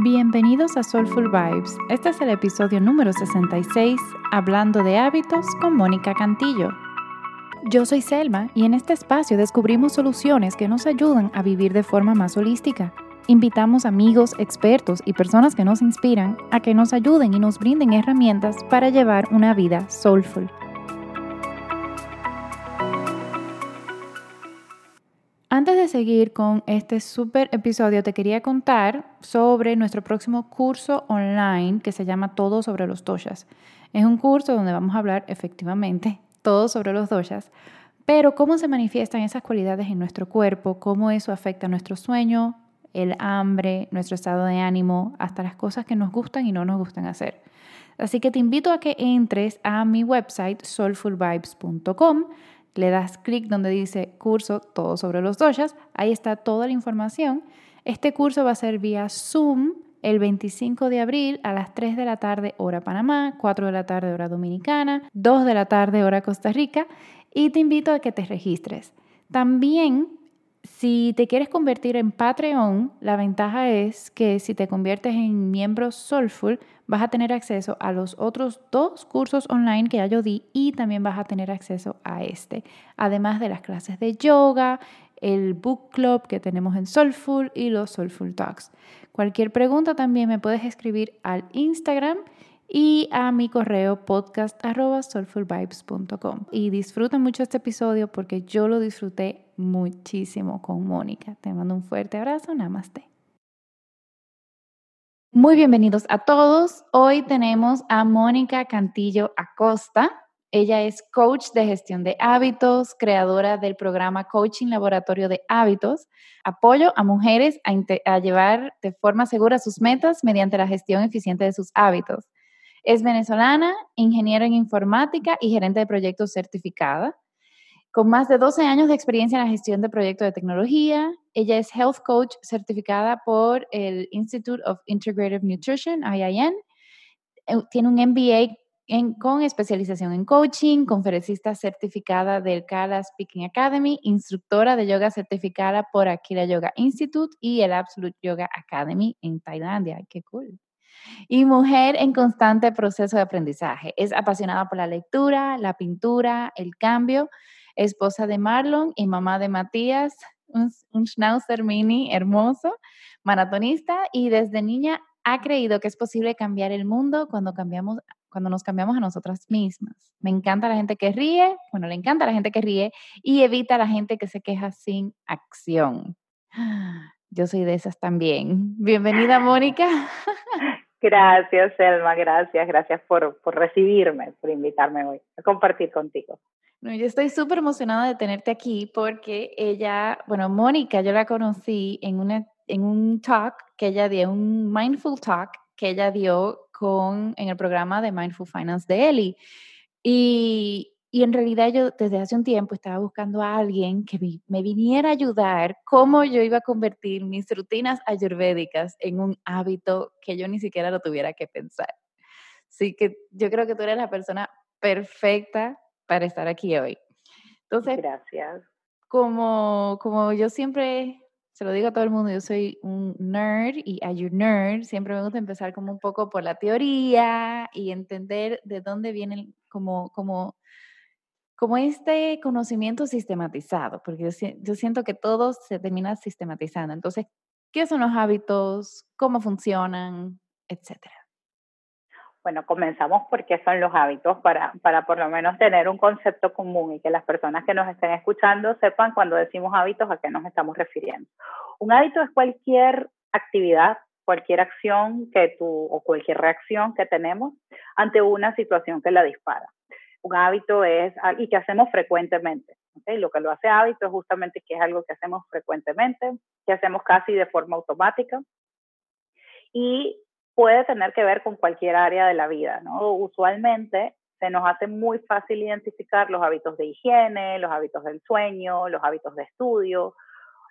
Bienvenidos a Soulful Vibes. Este es el episodio número 66, Hablando de hábitos con Mónica Cantillo. Yo soy Selma y en este espacio descubrimos soluciones que nos ayudan a vivir de forma más holística. Invitamos amigos, expertos y personas que nos inspiran a que nos ayuden y nos brinden herramientas para llevar una vida soulful. Antes de seguir con este super episodio, te quería contar sobre nuestro próximo curso online que se llama Todo sobre los doshas. Es un curso donde vamos a hablar efectivamente todo sobre los doshas, pero cómo se manifiestan esas cualidades en nuestro cuerpo, cómo eso afecta nuestro sueño, el hambre, nuestro estado de ánimo, hasta las cosas que nos gustan y no nos gustan hacer. Así que te invito a que entres a mi website soulfulvibes.com, le das clic donde dice curso todo sobre los doshas, ahí está toda la información. Este curso va a ser vía Zoom el 25 de abril a las 3 de la tarde hora Panamá, 4 de la tarde hora Dominicana, 2 de la tarde hora Costa Rica y te invito a que te registres. También, si te quieres convertir en Patreon, la ventaja es que si te conviertes en miembro Soulful, vas a tener acceso a los otros dos cursos online que ya yo di y también vas a tener acceso a este, además de las clases de yoga, el book club que tenemos en Soulful y los Soulful Talks. Cualquier pregunta también me puedes escribir al Instagram y a mi correo podcast.soulfulvibes.com. Y disfruta mucho este episodio porque yo lo disfruté muchísimo con Mónica. Te mando un fuerte abrazo. Namaste. Muy bienvenidos a todos. Hoy tenemos a Mónica Cantillo Acosta. Ella es coach de gestión de hábitos, creadora del programa Coaching Laboratorio de Hábitos, apoyo a mujeres a, llevar de forma segura sus metas mediante la gestión eficiente de sus hábitos. Es venezolana, ingeniera en informática y gerente de proyectos certificada. Con más de 12 años de experiencia en la gestión de proyectos de tecnología, ella es health coach certificada por el Institute of Integrative Nutrition, IIN. Eh, tiene un MBA con especialización en coaching, conferencista certificada del Kala Speaking Academy, instructora de yoga certificada por Akira Yoga Institute y el Absolute Yoga Academy en Tailandia. ¡Qué cool! Y mujer en constante proceso de aprendizaje. Es apasionada por la lectura, la pintura, el cambio. Esposa de Marlon y mamá de Matías, un, schnauzer mini hermoso, maratonista y desde niña ha creído que es posible cambiar el mundo cuando cambiamos cuando nos cambiamos a nosotras mismas. Me encanta la gente que ríe, bueno, le encanta la gente que ríe y evita la gente que se queja sin acción. Yo soy de esas también. Bienvenida, Mónica. Gracias, Selma, gracias, gracias por, por recibirme, por invitarme hoy a compartir contigo. No, yo estoy súper emocionada de tenerte aquí porque ella, bueno, Mónica, yo la conocí en, una, en un talk que ella dio, un mindful talk que ella dio con, en el programa de Mindful Finance de Eli. Y, y en realidad yo desde hace un tiempo estaba buscando a alguien que me viniera a ayudar cómo yo iba a convertir mis rutinas ayurvédicas en un hábito que yo ni siquiera lo tuviera que pensar. Así que yo creo que tú eres la persona perfecta para estar aquí hoy. Entonces, gracias. Como, como yo siempre se lo digo a todo el mundo, yo soy un nerd y a you nerd siempre me gusta empezar como un poco por la teoría y entender de dónde viene como, como, como este conocimiento sistematizado, porque yo, yo siento que todo se termina sistematizando. Entonces, ¿qué son los hábitos? ¿Cómo funcionan? Etcétera. Bueno, comenzamos por qué son los hábitos para, para por lo menos tener un concepto común y que las personas que nos estén escuchando sepan cuando decimos hábitos a qué nos estamos refiriendo. Un hábito es cualquier actividad, cualquier acción que tú o cualquier reacción que tenemos ante una situación que la dispara. Un hábito es y que hacemos frecuentemente. ¿okay? Lo que lo hace hábito es justamente que es algo que hacemos frecuentemente, que hacemos casi de forma automática y puede tener que ver con cualquier área de la vida, ¿no? Usualmente se nos hace muy fácil identificar los hábitos de higiene, los hábitos del sueño, los hábitos de estudio,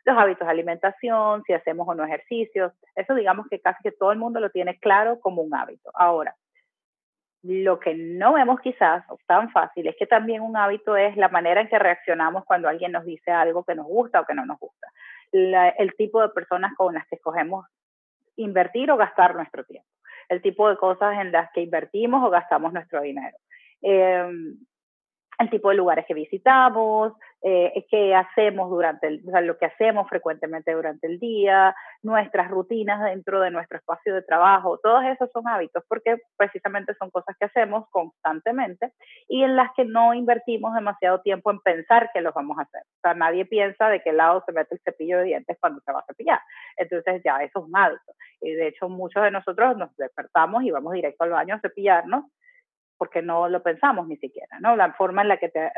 los hábitos de alimentación, si hacemos o no ejercicios. Eso digamos que casi que todo el mundo lo tiene claro como un hábito. Ahora, lo que no vemos quizás tan fácil es que también un hábito es la manera en que reaccionamos cuando alguien nos dice algo que nos gusta o que no nos gusta. el tipo de personas con las que escogemos invertir o gastar nuestro tiempo, el tipo de cosas en las que invertimos o gastamos nuestro dinero. Em, el tipo de lugares que visitamos, eh, qué hacemos durante el, o sea, lo que hacemos frecuentemente durante el día, nuestras rutinas dentro de nuestro espacio de trabajo, todos esos son hábitos porque precisamente son cosas que hacemos constantemente y en las que no invertimos demasiado tiempo en pensar que los vamos a hacer. O sea, nadie piensa de qué lado se mete el cepillo de dientes cuando se va a cepillar. Entonces ya eso es un. Y de hecho muchos de nosotros nos despertamos y vamos directo al baño a cepillarnos porque no lo pensamos ni siquiera, ¿no? La forma en la que te,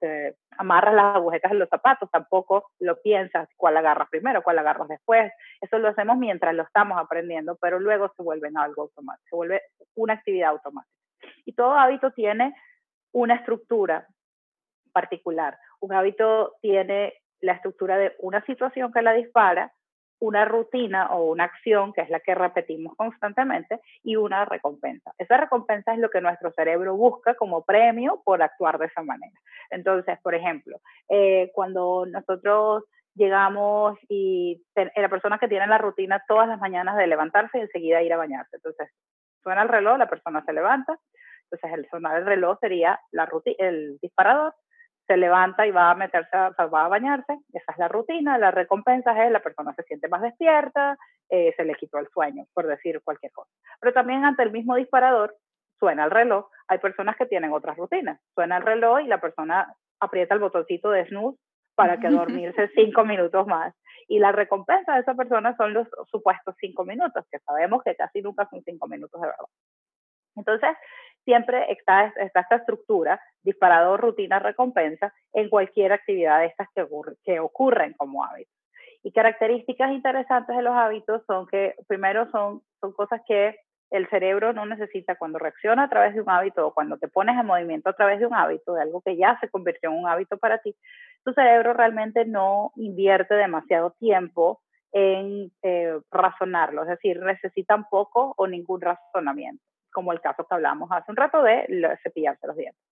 te, amarras las agujetas en los zapatos, tampoco lo piensas cuál agarras primero, cuál agarras después. Eso lo hacemos mientras lo estamos aprendiendo, pero luego se vuelve algo automático, se vuelve una actividad automática. Y todo hábito tiene una estructura particular. Un hábito tiene la estructura de una situación que la dispara, una rutina o una acción, que es la que repetimos constantemente, y una recompensa. Esa recompensa es lo que nuestro cerebro busca como premio por actuar de esa manera. Entonces, por ejemplo, eh, cuando nosotros llegamos y la persona que tiene la rutina todas las mañanas de levantarse y enseguida ir a bañarse. Entonces, suena el reloj, la persona se levanta, entonces el sonar del reloj sería la el disparador, se levanta y va a meterse, va a bañarse, esa es la rutina, la recompensa es la persona se siente más despierta, eh, se le quitó el sueño, por decir cualquier cosa. Pero también ante el mismo disparador suena el reloj, hay personas que tienen otras rutinas, suena el reloj y la persona aprieta el botoncito de snooze para que dormirse cinco minutos más. Y la recompensa de esa persona son los supuestos cinco minutos, que sabemos que casi nunca son cinco minutos de verdad. Entonces, siempre está, esta estructura, disparador, rutina, recompensa, en cualquier actividad de estas que, que ocurren como hábitos. Y características interesantes de los hábitos son que, primero, son, son cosas que el cerebro no necesita cuando reacciona a través de un hábito o cuando te pones en movimiento a través de un hábito, de algo que ya se convirtió en un hábito para ti, tu cerebro realmente no invierte demasiado tiempo en eh, razonarlo, es decir, necesitan poco o ningún razonamiento como el caso que hablamos hace un rato de cepillarse los dientes.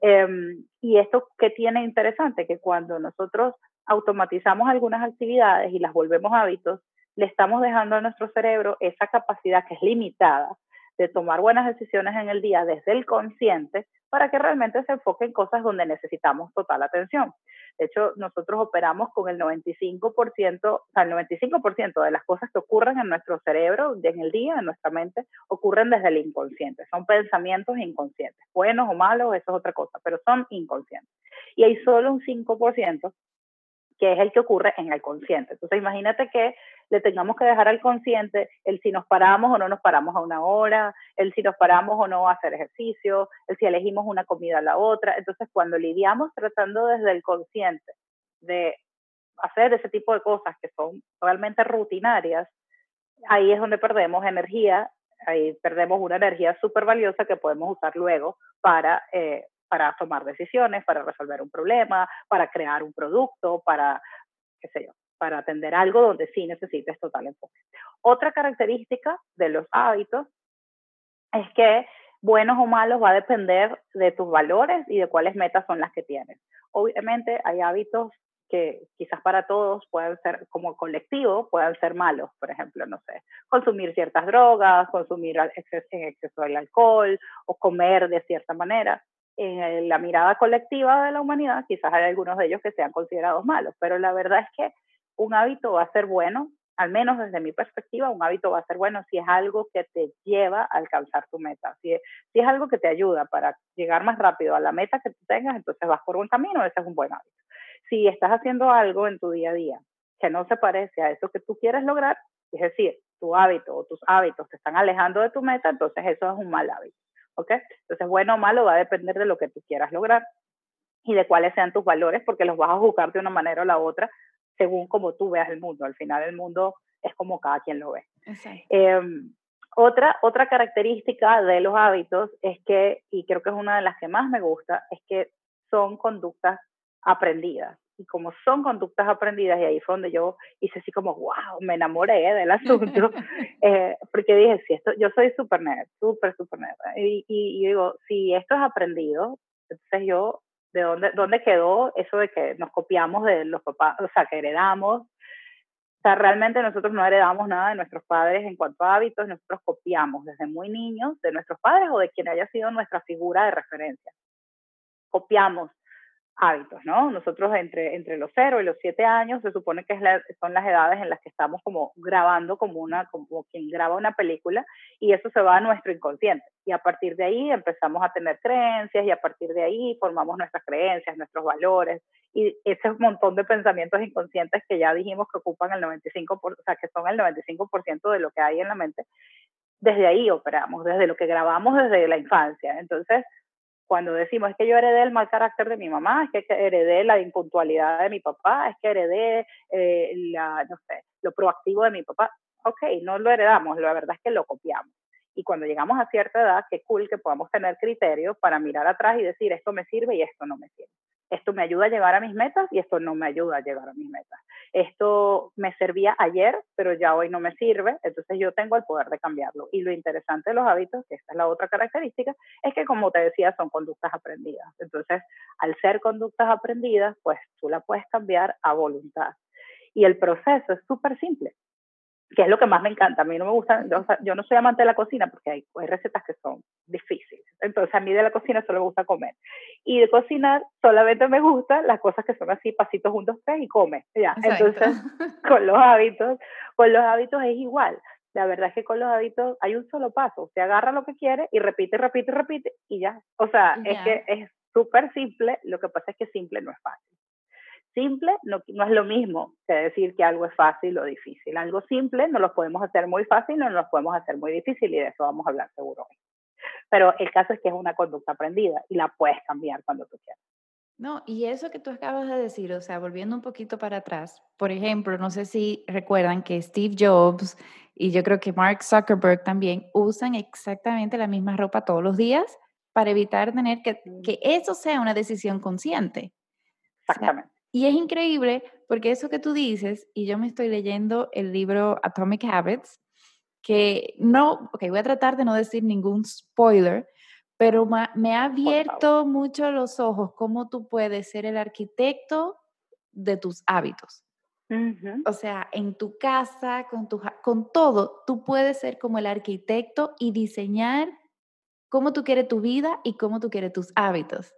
Em, y esto que tiene interesante, que cuando nosotros automatizamos algunas actividades y las volvemos hábitos, le estamos dejando a nuestro cerebro esa capacidad que es limitada de tomar buenas decisiones en el día desde el consciente para que realmente se enfoque en cosas donde necesitamos total atención. De hecho, nosotros operamos con el 95%, o sea, el 95% de las cosas que ocurren en nuestro cerebro, en el día, en nuestra mente, ocurren desde el inconsciente. Son pensamientos inconscientes, buenos o malos, eso es otra cosa, pero son inconscientes. Y hay solo un 5% que es el que ocurre en el consciente. Entonces, imagínate que le tengamos que dejar al consciente el si nos paramos o no nos paramos a una hora, el si nos paramos o no a hacer ejercicio, el si elegimos una comida a la otra. Entonces, cuando lidiamos tratando desde el consciente de hacer ese tipo de cosas que son realmente rutinarias, ahí es donde perdemos energía, ahí perdemos una energía súper valiosa que podemos usar luego para eh, para tomar decisiones, para resolver un problema, para crear un producto, para, qué sé yo, para atender algo donde sí necesites total enfoque. Otra característica de los hábitos es que buenos o malos va a depender de tus valores y de cuáles metas son las que tienes. Obviamente hay hábitos que quizás para todos puedan ser como colectivo, puedan ser malos, por ejemplo, no sé, consumir ciertas drogas, consumir en exceso el alcohol o comer de cierta manera en la mirada colectiva de la humanidad, quizás hay algunos de ellos que sean considerados malos, pero la verdad es que un hábito va a ser bueno, al menos desde mi perspectiva, un hábito va a ser bueno si es algo que te lleva a alcanzar tu meta. Si es, si es algo que te ayuda para llegar más rápido a la meta que tú tengas, entonces vas por buen camino, ese es un buen hábito. Si estás haciendo algo en tu día a día que no se parece a eso que tú quieres lograr, es decir, tu hábito o tus hábitos te están alejando de tu meta, entonces eso es un mal hábito. ¿Ok? Entonces, bueno o malo va a depender de lo que tú quieras lograr y de cuáles sean tus valores, porque los vas a juzgar de una manera o la otra según como tú veas el mundo. Al final el mundo es como cada quien lo ve. Em, otra, otra característica de los hábitos es que, y creo que es una de las que más me gusta, es que son conductas aprendidas y como son conductas aprendidas, y ahí fue donde yo hice así como, wow, me enamoré del asunto, eh, porque dije, si esto, yo soy súper nerd, súper, súper nerd, y, y, digo, si esto es aprendido, entonces yo, ¿de dónde, dónde quedó eso de que nos copiamos de los papás, o sea, que heredamos? sea, realmente nosotros no heredamos nada de nuestros padres en cuanto a hábitos, nosotros copiamos desde muy niños de nuestros padres o de quien haya sido nuestra figura de referencia. Copiamos hábitos, ¿no? Nosotros entre, entre los 0 y los 7 años se supone que son las edades en las que estamos como grabando como, una, como quien graba una película y eso se va a nuestro inconsciente. Y a partir de ahí empezamos a tener creencias y a partir de ahí formamos nuestras creencias, nuestros valores y ese montón de pensamientos inconscientes que ya dijimos que ocupan el 95%, o sea, que son el 95% de lo que hay en la mente, desde ahí operamos, desde lo que grabamos desde la infancia. Entonces, cuando decimos es que yo heredé el mal carácter de mi mamá, es que heredé la impuntualidad de mi papá, es que heredé eh, la, no sé, lo proactivo de mi papá, ok, no lo heredamos, la verdad es que lo copiamos. Y cuando llegamos a cierta edad, qué cool que podamos tener criterios para mirar atrás y decir esto me sirve y esto no me sirve esto me ayuda a llegar a mis metas y esto no me ayuda a llegar a mis metas. Esto me servía ayer, pero ya hoy no me sirve, entonces yo tengo el poder de cambiarlo. Y lo interesante de los hábitos, que esta es la otra característica, es que como te decía, son conductas aprendidas. Entonces, al ser conductas aprendidas, pues tú la puedes cambiar a voluntad. Y el proceso es súper simple que es lo que más me encanta. A mí no me gusta, yo, no soy amante de la cocina porque hay, recetas que son difíciles. Entonces a mí de la cocina solo me gusta comer. Y de cocinar solamente me gustan las cosas que son así, pasitos juntos, tres y come. Ya. Entonces con los hábitos, con los hábitos es igual. La verdad es que con los hábitos hay un solo paso. Se agarra lo que quiere y repite, repite, repite y ya. O sea, es que es súper simple. Lo que pasa es que simple no es fácil. Simple no, no, es lo mismo que decir que algo es fácil o difícil. Algo simple no lo podemos hacer muy fácil, no lo podemos hacer muy difícil y de eso vamos a hablar seguro hoy. Pero el caso es que es una conducta aprendida y la puedes cambiar cuando tú quieras. No, y eso que tú acabas de decir, o sea, volviendo un poquito para atrás, por ejemplo, no sé si recuerdan que Steve Jobs y yo creo que Mark Zuckerberg también usan exactamente la misma ropa todos los días para evitar tener que, que eso sea una decisión consciente. Exactamente. Y es increíble porque eso que tú dices, y yo me estoy leyendo el libro Atomic Habits, que no, ok, voy a tratar de no decir ningún spoiler, pero me ha abierto mucho los ojos cómo tú puedes ser el arquitecto de tus hábitos. O sea, en tu casa, con, tu, con todo, tú puedes ser como el arquitecto y diseñar cómo tú quieres tu vida y cómo tú quieres tus hábitos.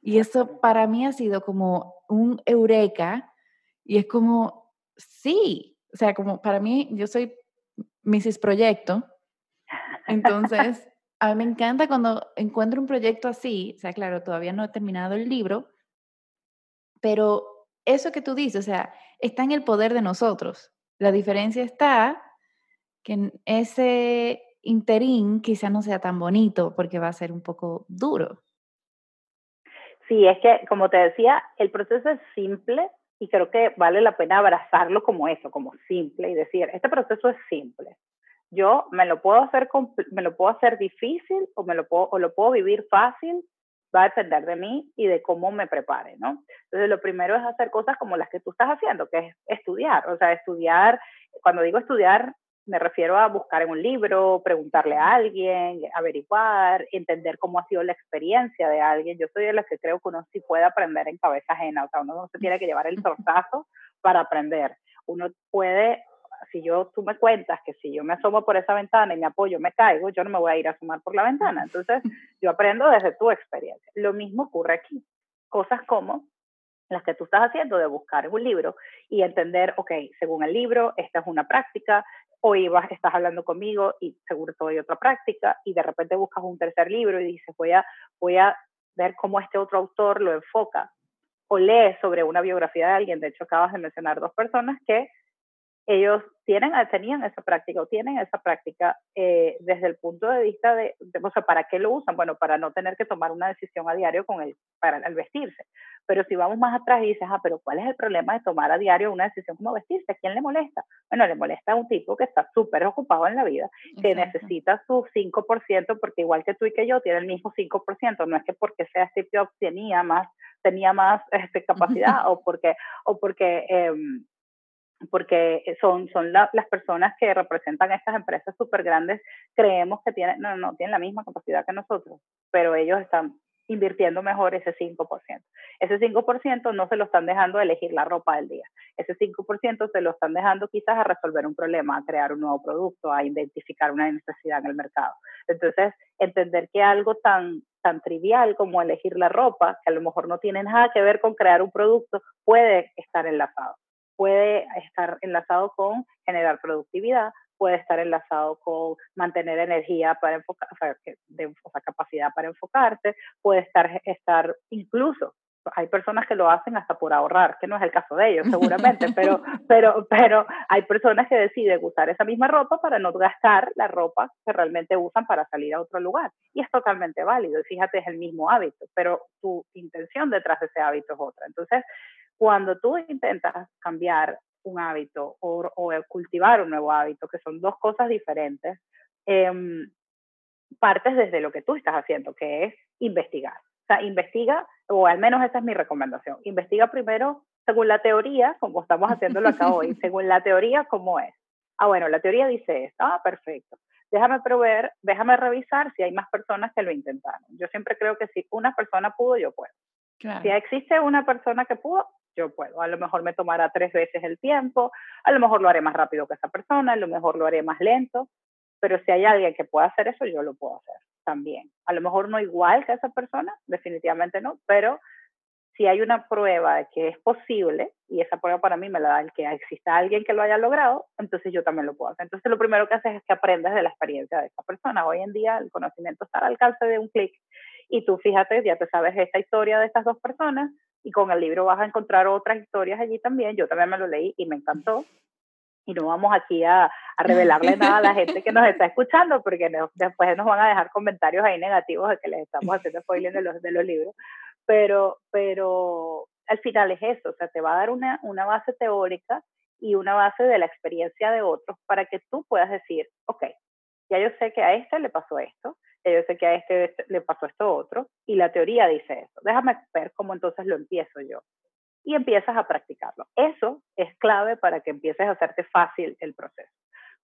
Y eso para mí ha sido como un eureka y es como, sí, o sea, como para mí, yo soy Mrs. Proyecto, entonces a mí me encanta cuando encuentro un proyecto así, o sea, claro, todavía no he terminado el libro, pero eso que tú dices, o sea, está en el poder de nosotros. La diferencia está que en ese interín quizá no sea tan bonito porque va a ser un poco duro. Sí, es que, como te decía, el proceso es simple y creo que vale la pena abrazarlo como eso, como simple y decir, este proceso es simple. Yo me lo puedo hacer, me lo puedo hacer difícil o, me lo puedo, o lo puedo vivir fácil, va a depender de mí y de cómo me prepare, ¿no? Entonces, lo primero es hacer cosas como las que tú estás haciendo, que es estudiar. O sea, estudiar, cuando digo estudiar, me refiero a buscar en un libro, preguntarle a alguien, averiguar, entender cómo ha sido la experiencia de alguien. Yo soy de las que creo que uno sí puede aprender en cabeza ajena, o sea, uno no se tiene que llevar el tortazo para aprender. Uno puede, si yo, tú me cuentas que si yo me asomo por esa ventana y me apoyo, me caigo, yo no me voy a ir a asomar por la ventana. Entonces, yo aprendo desde tu experiencia. Lo mismo ocurre aquí. Cosas como las que tú estás haciendo de buscar un libro y entender, ok, según el libro, esta es una práctica, hoy vas, estás hablando conmigo y seguro te doy otra práctica y de repente buscas un tercer libro y dices, voy a, voy a ver cómo este otro autor lo enfoca. O lees sobre una biografía de alguien, de hecho acabas de mencionar dos personas que ellos tienen, tenían esa práctica o tienen esa práctica eh, desde el punto de vista de, o sea, ¿para qué lo usan? Bueno, para no tener que tomar una decisión a diario con el, para el vestirse. Pero si vamos más atrás y dices, ah, pero ¿cuál es el problema de tomar a diario una decisión como vestirse? ¿A quién le molesta? Bueno, le molesta a un tipo que está súper ocupado en la vida, que necesita su 5%, porque igual que tú y que yo, tiene el mismo 5%. No es que porque sea Steve Jobs tenía más, tenía más este, capacidad o porque, o porque eh, porque son, son las personas que representan estas empresas súper grandes, creemos que tienen, no, no, tienen la misma capacidad que nosotros, pero ellos están invirtiendo mejor ese 5%. Ese 5% no se lo están dejando elegir la ropa del día. Ese 5% se lo están dejando quizás a resolver un problema, a crear un nuevo producto, a identificar una necesidad en el mercado. Entonces, entender que algo tan, tan trivial como elegir la ropa, que a lo mejor no tiene nada que ver con crear un producto, puede estar enlazado. Puede estar enlazado con generar productividad, puede estar enlazado con mantener energía para enfocar, o sea, de, capacidad para enfocarse, puede estar, estar incluso hay personas que lo hacen hasta por ahorrar, que no es el caso de ellos seguramente, pero, pero, pero hay personas que deciden usar esa misma ropa para no gastar la ropa que realmente usan para salir a otro lugar. Y es totalmente válido, y fíjate, es el mismo hábito, pero tu intención detrás de ese hábito es otra. Entonces, cuando tú intentas cambiar un hábito o, cultivar un nuevo hábito, que son dos cosas diferentes, em, partes desde lo que tú estás haciendo, que es investigar. Sea, investiga, o al menos esa es mi recomendación, investiga primero según la teoría, como estamos haciéndolo acá hoy, según la teoría, ¿cómo es? Ah, bueno, la teoría dice esto, ah, perfecto. Déjame probar, déjame revisar si hay más personas que lo intentaron. Yo siempre creo que si una persona pudo, yo puedo. Si existe una persona que pudo, yo puedo. A lo mejor me tomará tres veces el tiempo, a lo mejor lo haré más rápido que esa persona, a lo mejor lo haré más lento, pero si hay alguien que pueda hacer eso, yo lo puedo hacer también. A lo mejor no igual que esa persona, definitivamente no, pero si hay una prueba de que es posible, y esa prueba para mí me la da el que exista alguien que lo haya logrado, entonces yo también lo puedo hacer. Entonces lo primero que haces es que aprendes de la experiencia de esa persona. Hoy en día el conocimiento está al alcance de un clic y tú fíjate, ya te sabes esta historia de estas dos personas y con el libro vas a encontrar otras historias allí también. Yo también me lo leí y me encantó. Y no vamos aquí a, a revelarle nada a la gente que nos está escuchando, porque después nos van a dejar comentarios ahí negativos de que les estamos haciendo spoiler de los, de los libros. Pero, pero al final es eso, o sea, te va a dar una, una base teórica y una base de la experiencia de otros para que tú puedas decir, ok, ya yo sé que a este le pasó esto, yo sé que a este le pasó esto otro, y la teoría dice eso. Déjame ver cómo entonces lo empiezo yo. Y empiezas a practicarlo. Eso es clave para que empieces a hacerte fácil el proceso.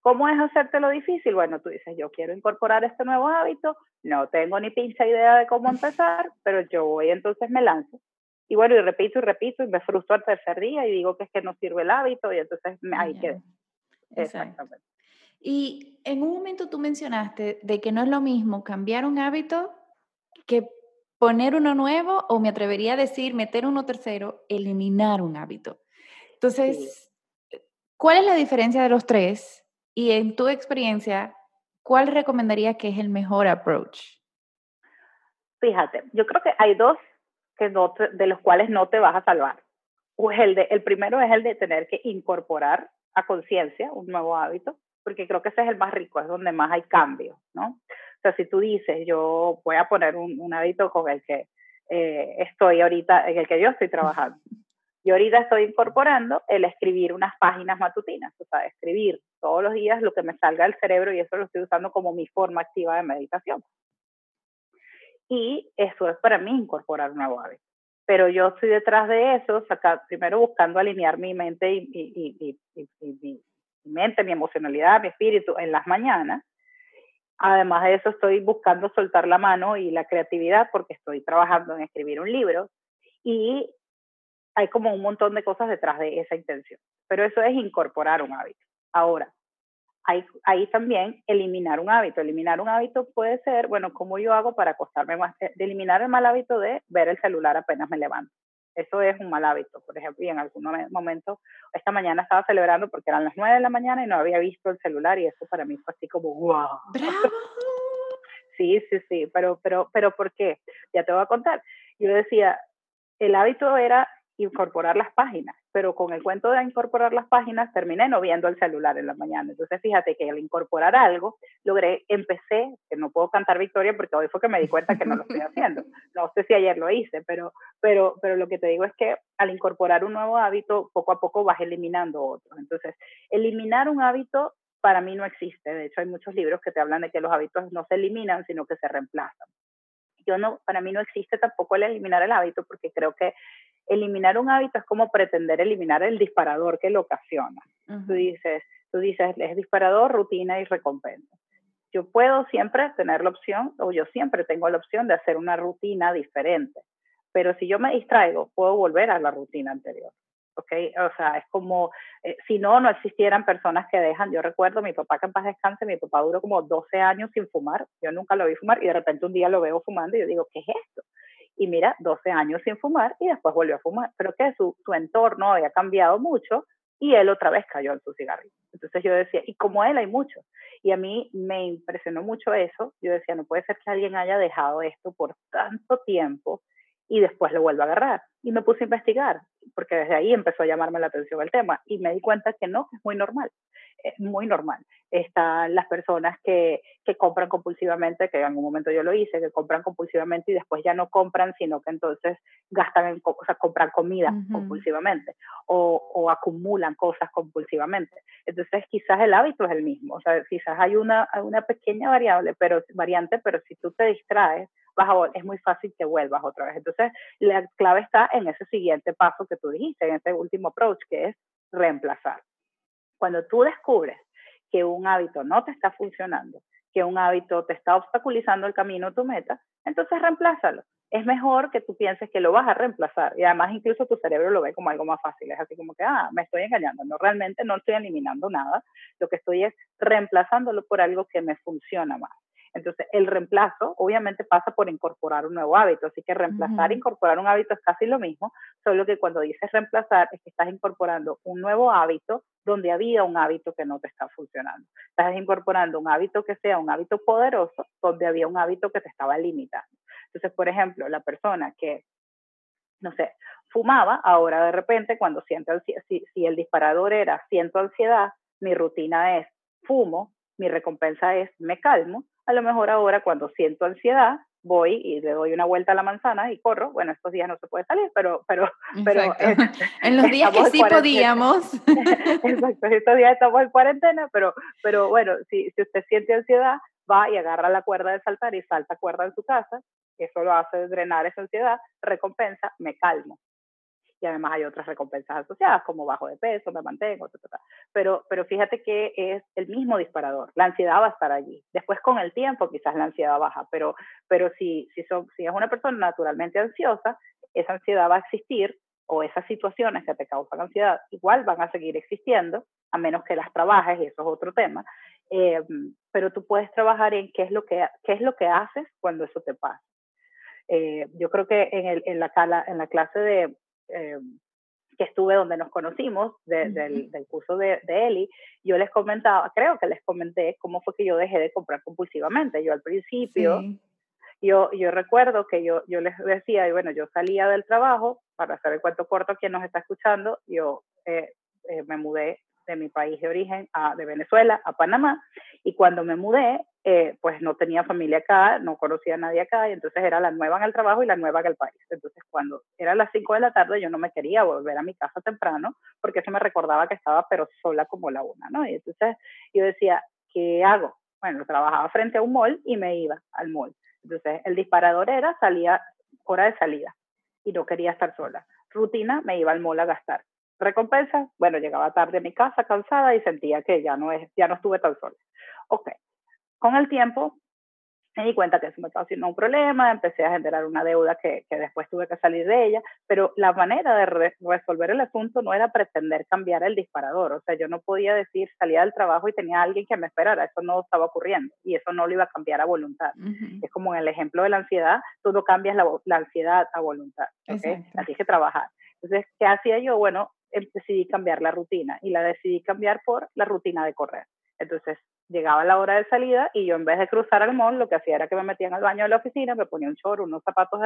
¿Cómo es hacértelo difícil? Bueno, tú dices, yo quiero incorporar este nuevo hábito, no tengo ni pincha idea de cómo empezar, pero yo voy entonces me lanzo. Y bueno, y repito y repito y me frustro al tercer día y digo que es que no sirve el hábito y entonces ahí quedé. Exactamente. Y en un momento tú mencionaste de que no es lo mismo cambiar un hábito que poner uno nuevo o me atrevería a decir meter uno tercero, eliminar un hábito. Entonces, ¿cuál es la diferencia de los tres? Y en tu experiencia, ¿cuál recomendarías que es el mejor approach? Fíjate, yo creo que hay dos que de los cuales no te vas a salvar. el, de, el primero es el de tener que incorporar a conciencia un nuevo hábito porque creo que ese es el más rico, es donde más hay cambio, ¿no? O sea, si tú dices, yo voy a poner un, hábito con el que eh, estoy ahorita, en el que yo estoy trabajando. Yo ahorita estoy incorporando el escribir unas páginas matutinas, o sea, escribir todos los días lo que me salga del cerebro y eso lo estoy usando como mi forma activa de meditación. Y eso es para mí incorporar un nuevo hábito. Pero yo estoy detrás de eso, sacar, primero buscando alinear mi mente y, y, y, y mi mente, mi emocionalidad, mi espíritu en las mañanas. Además de eso, estoy buscando soltar la mano y la creatividad porque estoy trabajando en escribir un libro y hay como un montón de cosas detrás de esa intención. Pero eso es incorporar un hábito. Ahora, ahí también eliminar un hábito. Eliminar un hábito puede ser, bueno, ¿cómo yo hago para acostarme más? De eliminar el mal hábito de ver el celular apenas me levanto. Eso es un mal hábito, por ejemplo, y en algún momento, esta mañana estaba celebrando porque eran las 9 de la mañana y no había visto el celular y eso para mí fue así como, wow. ¡Bravo! Sí, sí, sí, pero, pero, pero ¿por qué? Ya te voy a contar. Yo decía, el hábito era incorporar las páginas, pero con el cuento de incorporar las páginas terminé no viendo el celular en la mañana. Entonces fíjate que al incorporar algo, logré, empecé, que no puedo cantar victoria porque hoy fue que me di cuenta que no lo estoy haciendo. No sé si ayer lo hice, pero, pero, pero lo que te digo es que al incorporar un nuevo hábito, poco a poco vas eliminando otro. Entonces, eliminar un hábito para mí no existe. De hecho, hay muchos libros que te hablan de que los hábitos no se eliminan, sino que se reemplazan yo no, para mí no existe tampoco el eliminar el hábito, porque creo que eliminar un hábito es como pretender eliminar el disparador que lo ocasiona. Tú dices, tú dices, es disparador, rutina y recompensa. yo puedo siempre tener la opción, o yo siempre tengo la opción de hacer una rutina diferente. Pero si yo me distraigo, puedo volver a la rutina anterior. ¿Ok? O sea, es como, eh, si no, no existieran personas que dejan, yo recuerdo mi papá que en paz descanse, mi papá duró como 12 años sin fumar, yo nunca lo vi fumar y de repente un día lo veo fumando y yo digo, ¿qué es esto? Y mira, 12 años sin fumar y después volvió a fumar, pero que su, su entorno había cambiado mucho y él otra vez cayó en su cigarrillo. Entonces yo decía, y como él hay muchos. Y a mí me impresionó mucho eso. Yo decía, no puede ser que alguien haya dejado esto por tanto tiempo y después lo vuelva a agarrar. Y me puse a investigar, porque desde ahí empezó a llamarme la atención el tema y me di cuenta que no, es muy normal es muy normal. Están las personas que, que, compran compulsivamente, que en algún momento yo lo hice, que compran compulsivamente y después ya no compran, sino que entonces gastan en o sea, compran comida compulsivamente o, o, acumulan cosas compulsivamente. Entonces quizás el hábito es el mismo, o sea, quizás hay una, una pequeña variable, pero, variante, pero si tú te distraes, vas a, es muy fácil que vuelvas otra vez. Entonces, la clave está en ese siguiente paso que tú dijiste, en ese último approach, que es reemplazar. Cuando tú descubres que un hábito no te está funcionando, que un hábito te está obstaculizando el camino a tu meta, entonces reemplázalo. Es mejor que tú pienses que lo vas a reemplazar y además incluso tu cerebro lo ve como algo más fácil. Es así como que, ah, me estoy engañando. No, realmente no estoy eliminando nada. Lo que estoy es reemplazándolo por algo que me funciona más. Entonces, el reemplazo obviamente pasa por incorporar un nuevo hábito, así que reemplazar e incorporar un hábito es casi lo mismo, solo que cuando dices reemplazar es que estás incorporando un nuevo hábito donde había un hábito que no te está funcionando. Estás incorporando un hábito que sea un hábito poderoso donde había un hábito que te estaba limitando. Entonces, por ejemplo, la persona que, no sé, fumaba, ahora de repente cuando siente ansiedad, si, si el disparador era siento ansiedad, mi rutina es fumo, mi recompensa es me calmo, a lo mejor ahora cuando siento ansiedad, voy y le doy una vuelta a la manzana y corro. Bueno, estos días no se puede salir, pero... pero, pero en los días que sí podíamos. Exacto, estos días estamos en cuarentena, pero, pero bueno, si, si usted siente ansiedad, va y agarra la cuerda de saltar y salta cuerda en su casa, eso lo hace drenar esa ansiedad, recompensa, me calmo y además hay otras recompensas asociadas como bajo de peso, me mantengo, Pero, pero fíjate que es el mismo disparador, la ansiedad va a estar allí. Después con el tiempo quizás la ansiedad baja, pero, pero si, si, son, si es una persona naturalmente ansiosa, esa ansiedad va a existir o esas situaciones que te causan ansiedad igual van a seguir existiendo, a menos que las trabajes, y eso es otro tema. Eh, pero tú puedes trabajar en qué es lo que, qué es lo que haces cuando eso te pasa. Eh, yo creo que en, el, en, la, en la clase de, eh, que estuve donde nos conocimos, del, del, curso de, de, Eli, yo les comentaba, creo que les comenté cómo fue que yo dejé de comprar compulsivamente. Yo al principio, yo, yo recuerdo que yo, yo les decía, y bueno, yo salía del trabajo, para hacer el cuento corto a quien nos está escuchando, yo eh, eh, me mudé de mi país de origen, a, de Venezuela, a Panamá, y cuando me mudé, eh, pues no tenía familia acá, no conocía a nadie acá, y entonces era la nueva en el trabajo y la nueva en el país. Entonces cuando era las 5 de la tarde yo no me quería volver a mi casa temprano, porque eso me recordaba que estaba pero sola como la una, ¿no? Y entonces yo decía, ¿qué hago? Bueno, trabajaba frente a un mall y me iba al mall. Entonces el disparador era, salía hora de salida y no quería estar sola. Rutina, me iba al mall a gastar recompensa, bueno, llegaba tarde a mi casa cansada y sentía que ya no, es, ya no estuve tan sola. Ok, con el tiempo me di cuenta que eso me estaba haciendo un problema, empecé a generar una deuda que, que después tuve que salir de ella, pero la manera de resolver el asunto no era pretender cambiar el disparador, o sea, yo no podía decir salía del trabajo y tenía alguien que me esperara, eso no estaba ocurriendo y eso no lo iba a cambiar a voluntad. Es como en el ejemplo de la ansiedad, tú no cambias la, la ansiedad a voluntad, ¿okay? Tienes que trabajar. Entonces, ¿qué hacía yo? Bueno, Em, decidí cambiar la rutina y la decidí cambiar por la rutina de correr. Entonces llegaba la hora de salida y yo en vez de cruzar al mall lo que hacía era que me metía en el baño de la oficina, me ponía un short, unos zapatos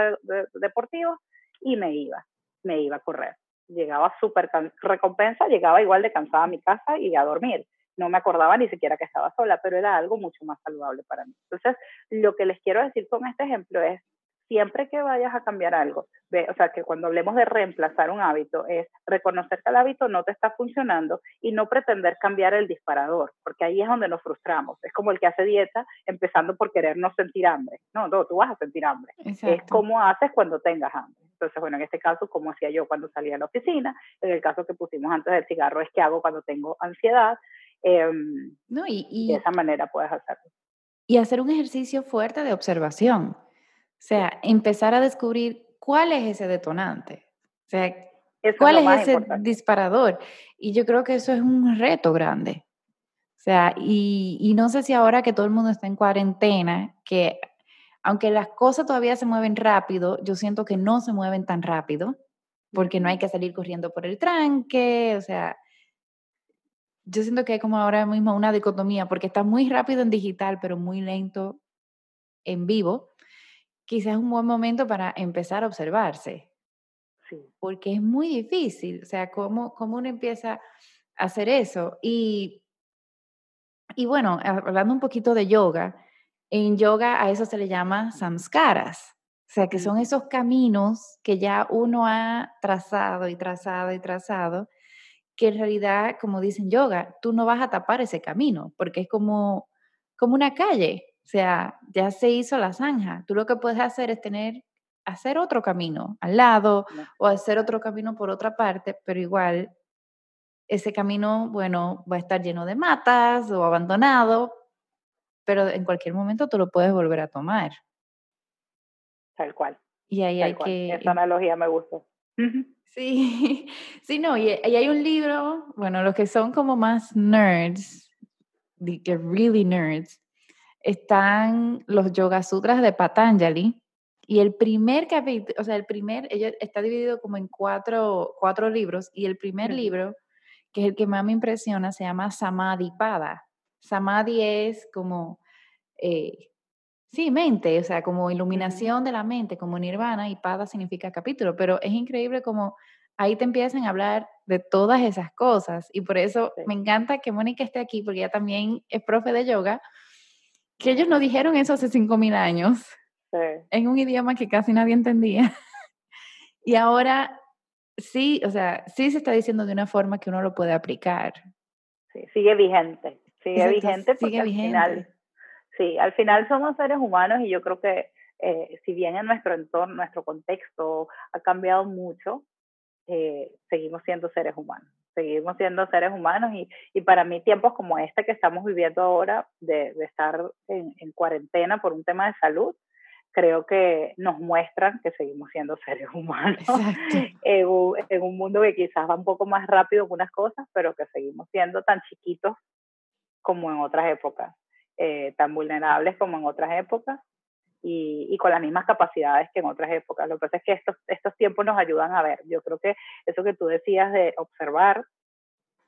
deportivos y me iba, me iba a correr. Llegaba súper recompensa, llegaba igual de cansada a mi casa y a dormir. No me acordaba ni siquiera que estaba sola, pero era algo mucho más saludable para mí. Entonces, lo que les quiero decir con este ejemplo es, siempre que vayas a cambiar algo, ve, o sea, que cuando hablemos de reemplazar un hábito, es reconocer que el hábito no te está funcionando y no pretender cambiar el disparador, porque ahí es donde nos frustramos. Es como el que hace dieta empezando por querer no sentir hambre. No, no tú vas a sentir hambre. Es como haces cuando tengas hambre. Entonces, bueno, en este caso, como hacía yo cuando salía a la oficina, en el caso que pusimos antes del cigarro, es que hago cuando tengo ansiedad. Em, no, y, y, de esa manera puedes hacerlo y hacer un ejercicio fuerte de observación. O sea, empezar a descubrir cuál es ese detonante. O sea, cuál es, ese disparador. Y yo creo que eso es un reto grande. O sea, y, y, no sé si ahora que todo el mundo está en cuarentena, que aunque las cosas todavía se mueven rápido, yo siento que no se mueven tan rápido, porque no hay que salir corriendo por el tranque, o sea, yo siento que hay como ahora mismo una dicotomía, porque está muy rápido en digital, pero muy lento en vivo. Quizás es un buen momento para empezar a observarse. Sí. Porque es muy difícil, o sea, ¿cómo, cómo uno empieza a hacer eso? Y, y bueno, hablando un poquito de yoga, en yoga a eso se le llama samskaras, o sea, que son esos caminos que ya uno ha trazado y trazado y trazado que en realidad, como dicen yoga, tú no vas a tapar ese camino, porque es como, como una calle, sea, ya se hizo la zanja. Tú lo que puedes hacer es tener, hacer otro camino al lado o hacer otro camino por otra parte, pero igual ese camino, bueno, va a estar lleno de matas o abandonado, pero en cualquier momento tú lo puedes volver a tomar. Tal cual. Y ahí hay que... Esa analogía me gustó. Sí, sí, no, y, hay un libro, bueno, los que son como más nerds, que really nerds, están los Yoga Sutras de Patanjali. Y el primer capítulo, o sea, el primer, ella está dividido como en cuatro, cuatro libros, y el primer libro, que es el que más me impresiona, se llama Samadhi Pada. Samadhi es como eh, Sí, mente, o sea, como iluminación de la mente, como nirvana, y pada significa capítulo, pero es increíble como ahí te empiezan a hablar de todas esas cosas, y por eso me encanta que Mónica esté aquí, porque ella también es profe de yoga, que ellos nos dijeron eso hace 5.000 años, en un idioma que casi nadie entendía, y ahora sí, o sea, sí se está diciendo de una forma que uno lo puede aplicar. Sí, sigue vigente, sigue vigente porque sigue vigente. al final Sí, al final somos seres humanos y yo creo que eh, si bien en nuestro entorno, nuestro contexto ha cambiado mucho, eh, seguimos siendo seres humanos. Seguimos siendo seres humanos y, y, para mí tiempos como este que estamos viviendo ahora, de, de estar en, en, cuarentena por un tema de salud, creo que nos muestran que seguimos siendo seres humanos en un, en un mundo que quizás va un poco más rápido que unas cosas, pero que seguimos siendo tan chiquitos como en otras épocas. Eh, tan vulnerables como en otras épocas y, y, con las mismas capacidades que en otras épocas. Lo que pasa es que estos, estos tiempos nos ayudan a ver. Yo creo que eso que tú decías de observar,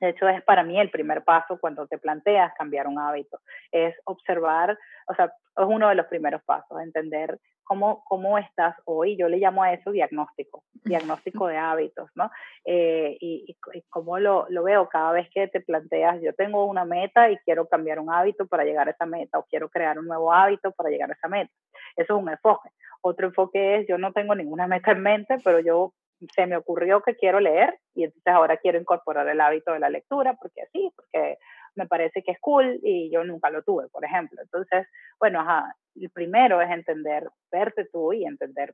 de hecho es para mí el primer paso cuando te planteas cambiar un hábito, es observar, o sea, es uno de los primeros pasos, entender cómo, cómo estás hoy, yo le llamo a eso diagnóstico, diagnóstico de hábitos, ¿no? Eh, y, y, cómo lo, lo, veo cada vez que te planteas, yo tengo una meta y quiero cambiar un hábito para llegar a esa meta, o quiero crear un nuevo hábito para llegar a esa meta. Eso es un enfoque. Otro enfoque es, yo no tengo ninguna meta en mente, pero yo se me ocurrió que quiero leer y entonces ahora quiero incorporar el hábito de la lectura porque así, porque me parece que es cool y yo nunca lo tuve, por ejemplo. Entonces, bueno, ajá, el primero es entender, verte tú y entender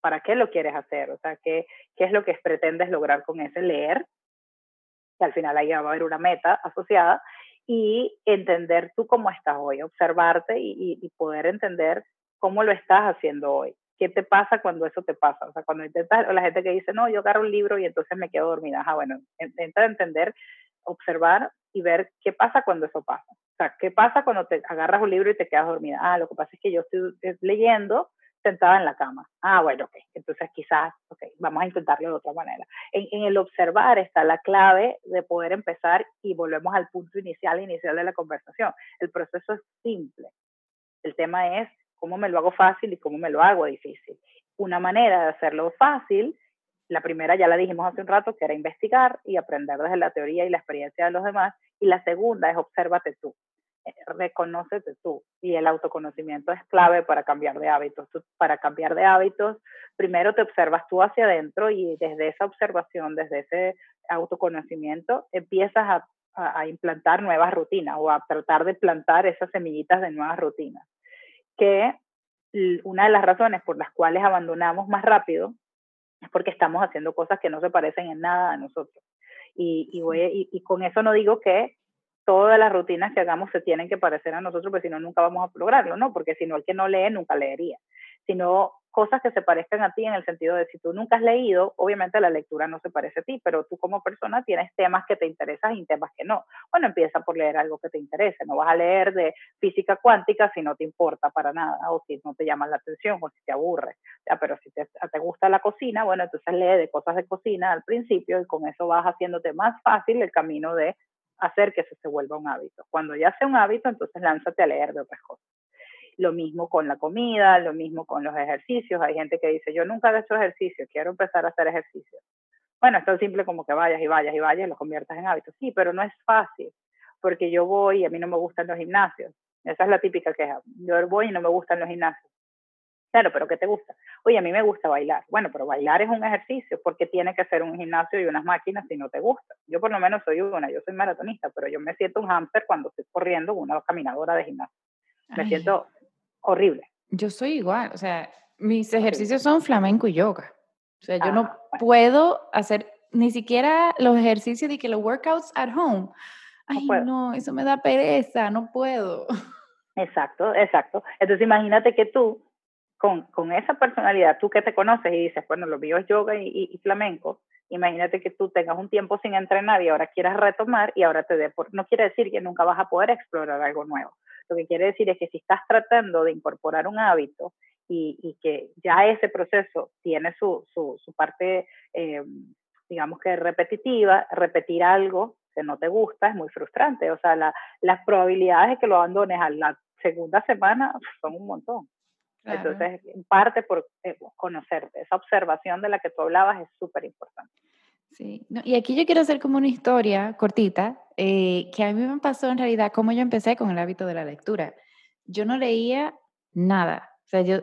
para qué lo quieres hacer, o sea, qué, qué es lo que pretendes lograr con ese leer, que al final ahí va a haber una meta asociada, y entender tú cómo estás hoy, observarte y, y poder entender cómo lo estás haciendo hoy. ¿Qué te pasa cuando eso te pasa? O sea, cuando intentas, o la gente que dice, no, yo agarro un libro y entonces me quedo dormida. Ah, bueno, intenta entender, observar y ver qué pasa cuando eso pasa. O sea, ¿qué pasa cuando te agarras un libro y te quedas dormida? Ah, lo que pasa es que yo estoy leyendo sentada en la cama. Ah, bueno, ok. Entonces quizás, ok, vamos a intentarlo de otra manera. En, en, el observar está la clave de poder empezar y volvemos al punto inicial, inicial de la conversación. El proceso es simple. El tema es cómo me lo hago fácil y cómo me lo hago difícil. Una manera de hacerlo fácil, la primera ya la dijimos hace un rato, que era investigar y aprender desde la teoría y la experiencia de los demás. Y la segunda es obsérvate tú, eh, reconócete tú. Y el autoconocimiento es clave para cambiar de hábitos. para cambiar de hábitos, primero te observas tú hacia adentro y desde esa observación, desde ese autoconocimiento, empiezas a, a implantar nuevas rutinas o a tratar de plantar esas semillitas de nuevas rutinas que una de las razones por las cuales abandonamos más rápido es porque estamos haciendo cosas que no se parecen en nada a nosotros. Y, y, voy, y, con eso no digo que todas las rutinas que hagamos se tienen que parecer a nosotros, porque si no, nunca vamos a lograrlo, ¿no? Porque si no, el que no lee nunca leería. Sino cosas que se parezcan a ti en el sentido de si tú nunca has leído, obviamente la lectura no se parece a ti, pero tú como persona tienes temas que te interesan y temas que no. Bueno, empieza por leer algo que te interese, no vas a leer de física cuántica si no te importa para nada o si no te llama la atención o si te aburre. Ya, pero si te, te gusta la cocina, bueno, entonces lee de cosas de cocina al principio y con eso vas haciéndote más fácil el camino de hacer que eso se vuelva un hábito. Cuando ya sea un hábito, entonces lánzate a leer de otras cosas. Lo mismo con la comida, lo mismo con los ejercicios. Hay gente que dice, yo nunca he hecho ejercicio, quiero empezar a hacer ejercicio. Bueno, es tan simple como que vayas y vayas y vayas y lo conviertas en hábito. Sí, pero no es fácil, porque yo voy y a mí no me gustan los gimnasios. Esa es la típica queja. Yo voy y no me gustan los gimnasios. Claro, pero ¿qué te gusta? Oye, a mí me gusta bailar. Bueno, pero bailar es un ejercicio porque tiene que ser un gimnasio y unas máquinas si no te gusta. Yo por lo menos soy una, yo soy maratonista, pero yo me siento un hámster cuando estoy corriendo una caminadora de gimnasio. Me siento horrible. Yo soy igual, o sea, mis ejercicios son flamenco y yoga. O sea, yo no ah, puedo hacer ni siquiera los ejercicios de que los workouts at home. Ay, no, eso me da pereza, no puedo. Exacto, exacto. Entonces imagínate que tú con, con, esa personalidad, tú que te conoces y dices, bueno, lo mío es yoga y, flamenco, imagínate que tú tengas un tiempo sin entrenar y ahora quieras retomar y ahora te dé por... No quiere decir que nunca vas a poder explorar algo nuevo. Lo que quiere decir es que si estás tratando de incorporar un hábito y, y que ya ese proceso tiene su, su, su parte, eh, digamos que repetitiva, repetir algo que no te gusta es muy frustrante. O sea, la, las probabilidades de que lo abandones a la segunda semana son un montón. Entonces, en parte por eh, conocerte, esa observación de la que tú hablabas es súper importante. Sí, y aquí yo quiero hacer como una historia cortita, eh, que a mí me pasó en realidad cómo yo empecé con el hábito de la lectura. Yo no leía nada, o sea, yo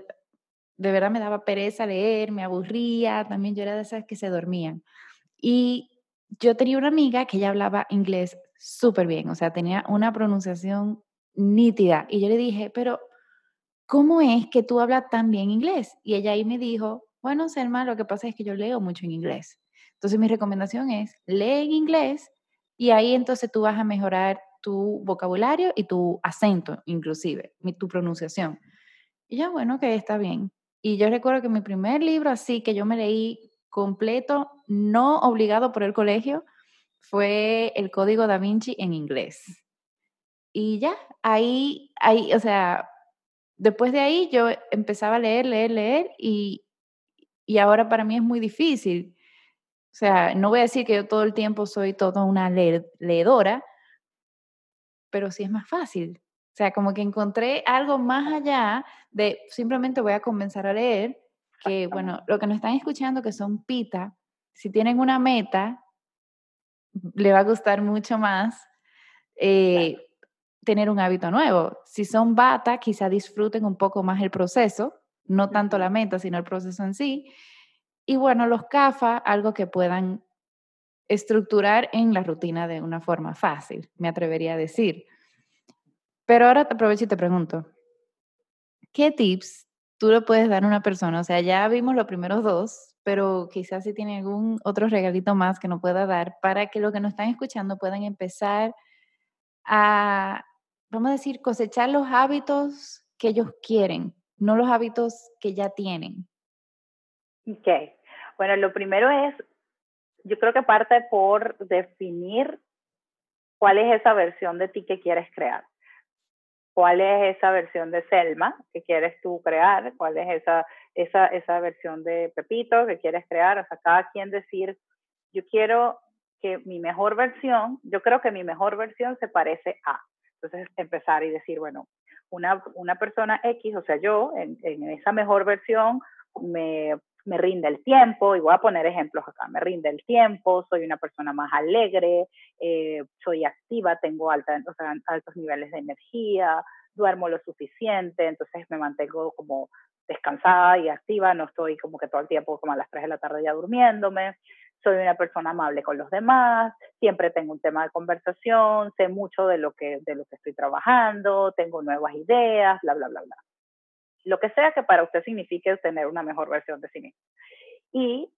de verdad me daba pereza leer, me aburría, también yo era de esas que se dormían. Y yo tenía una amiga que ella hablaba inglés súper bien, o sea, tenía una pronunciación nítida. Y yo le dije, pero ¿cómo es que tú hablas tan bien inglés? Y ella ahí me dijo, bueno, Selma, lo que pasa es que yo leo mucho en inglés. Entonces mi recomendación es, lee en inglés y ahí entonces tú vas a mejorar tu vocabulario y tu acento, inclusive, tu pronunciación. Y ya, bueno, que está bien. Y yo recuerdo que mi primer libro así que yo me leí completo, no obligado por el colegio, fue El Código da Vinci en inglés. Y ya, ahí, ahí, o sea, después de ahí yo empezaba a leer, leer, leer y, y ahora para mí es muy difícil. O sea, no voy a decir que yo todo el tiempo soy toda una leedora, pero sí es más fácil. O sea, como que encontré algo más allá de simplemente voy a comenzar a leer, que bueno, lo que nos están escuchando que son pita, si tienen una meta, le va a gustar mucho más. Eh, tener un hábito nuevo. Si son bata, quizá disfruten un poco más el proceso, no tanto la meta, sino el proceso en sí. Y bueno, los CAFA, algo que puedan estructurar en la rutina de una forma fácil, me atrevería a decir. Pero ahora te aprovecho y te pregunto, ¿qué tips tú le puedes dar a una persona? O sea, ya vimos los primeros dos, pero quizás si tiene algún otro regalito más que nos pueda dar para que los que nos están escuchando puedan empezar a vamos a decir, cosechar los hábitos que ellos quieren, no los hábitos que ya tienen. Ok. Bueno, lo primero es, yo creo que parte por definir cuál es esa versión de ti que quieres crear. ¿Cuál es esa versión de Selma que quieres tú crear? ¿Cuál es esa, esa, esa versión de Pepito que quieres crear? O sea, cada quien decir, yo quiero que mi mejor versión, yo creo que mi mejor versión se parece a. Entonces, empezar y decir, bueno, una, una persona X, o sea, yo, en, en esa mejor versión, me, me, rinde el tiempo, y voy a poner ejemplos acá, me rinde el tiempo, soy una persona más alegre, eh, soy activa, tengo alta, altos niveles de energía, duermo lo suficiente, entonces me mantengo como descansada y activa, no estoy como que todo el tiempo como a las 3 de la tarde ya durmiéndome, soy una persona amable con los demás, siempre tengo un tema de conversación, sé mucho de lo que, de lo que estoy trabajando, tengo nuevas ideas, bla, bla, bla, bla. Lo que sea que para usted signifique tener una mejor versión de sí mismo. Y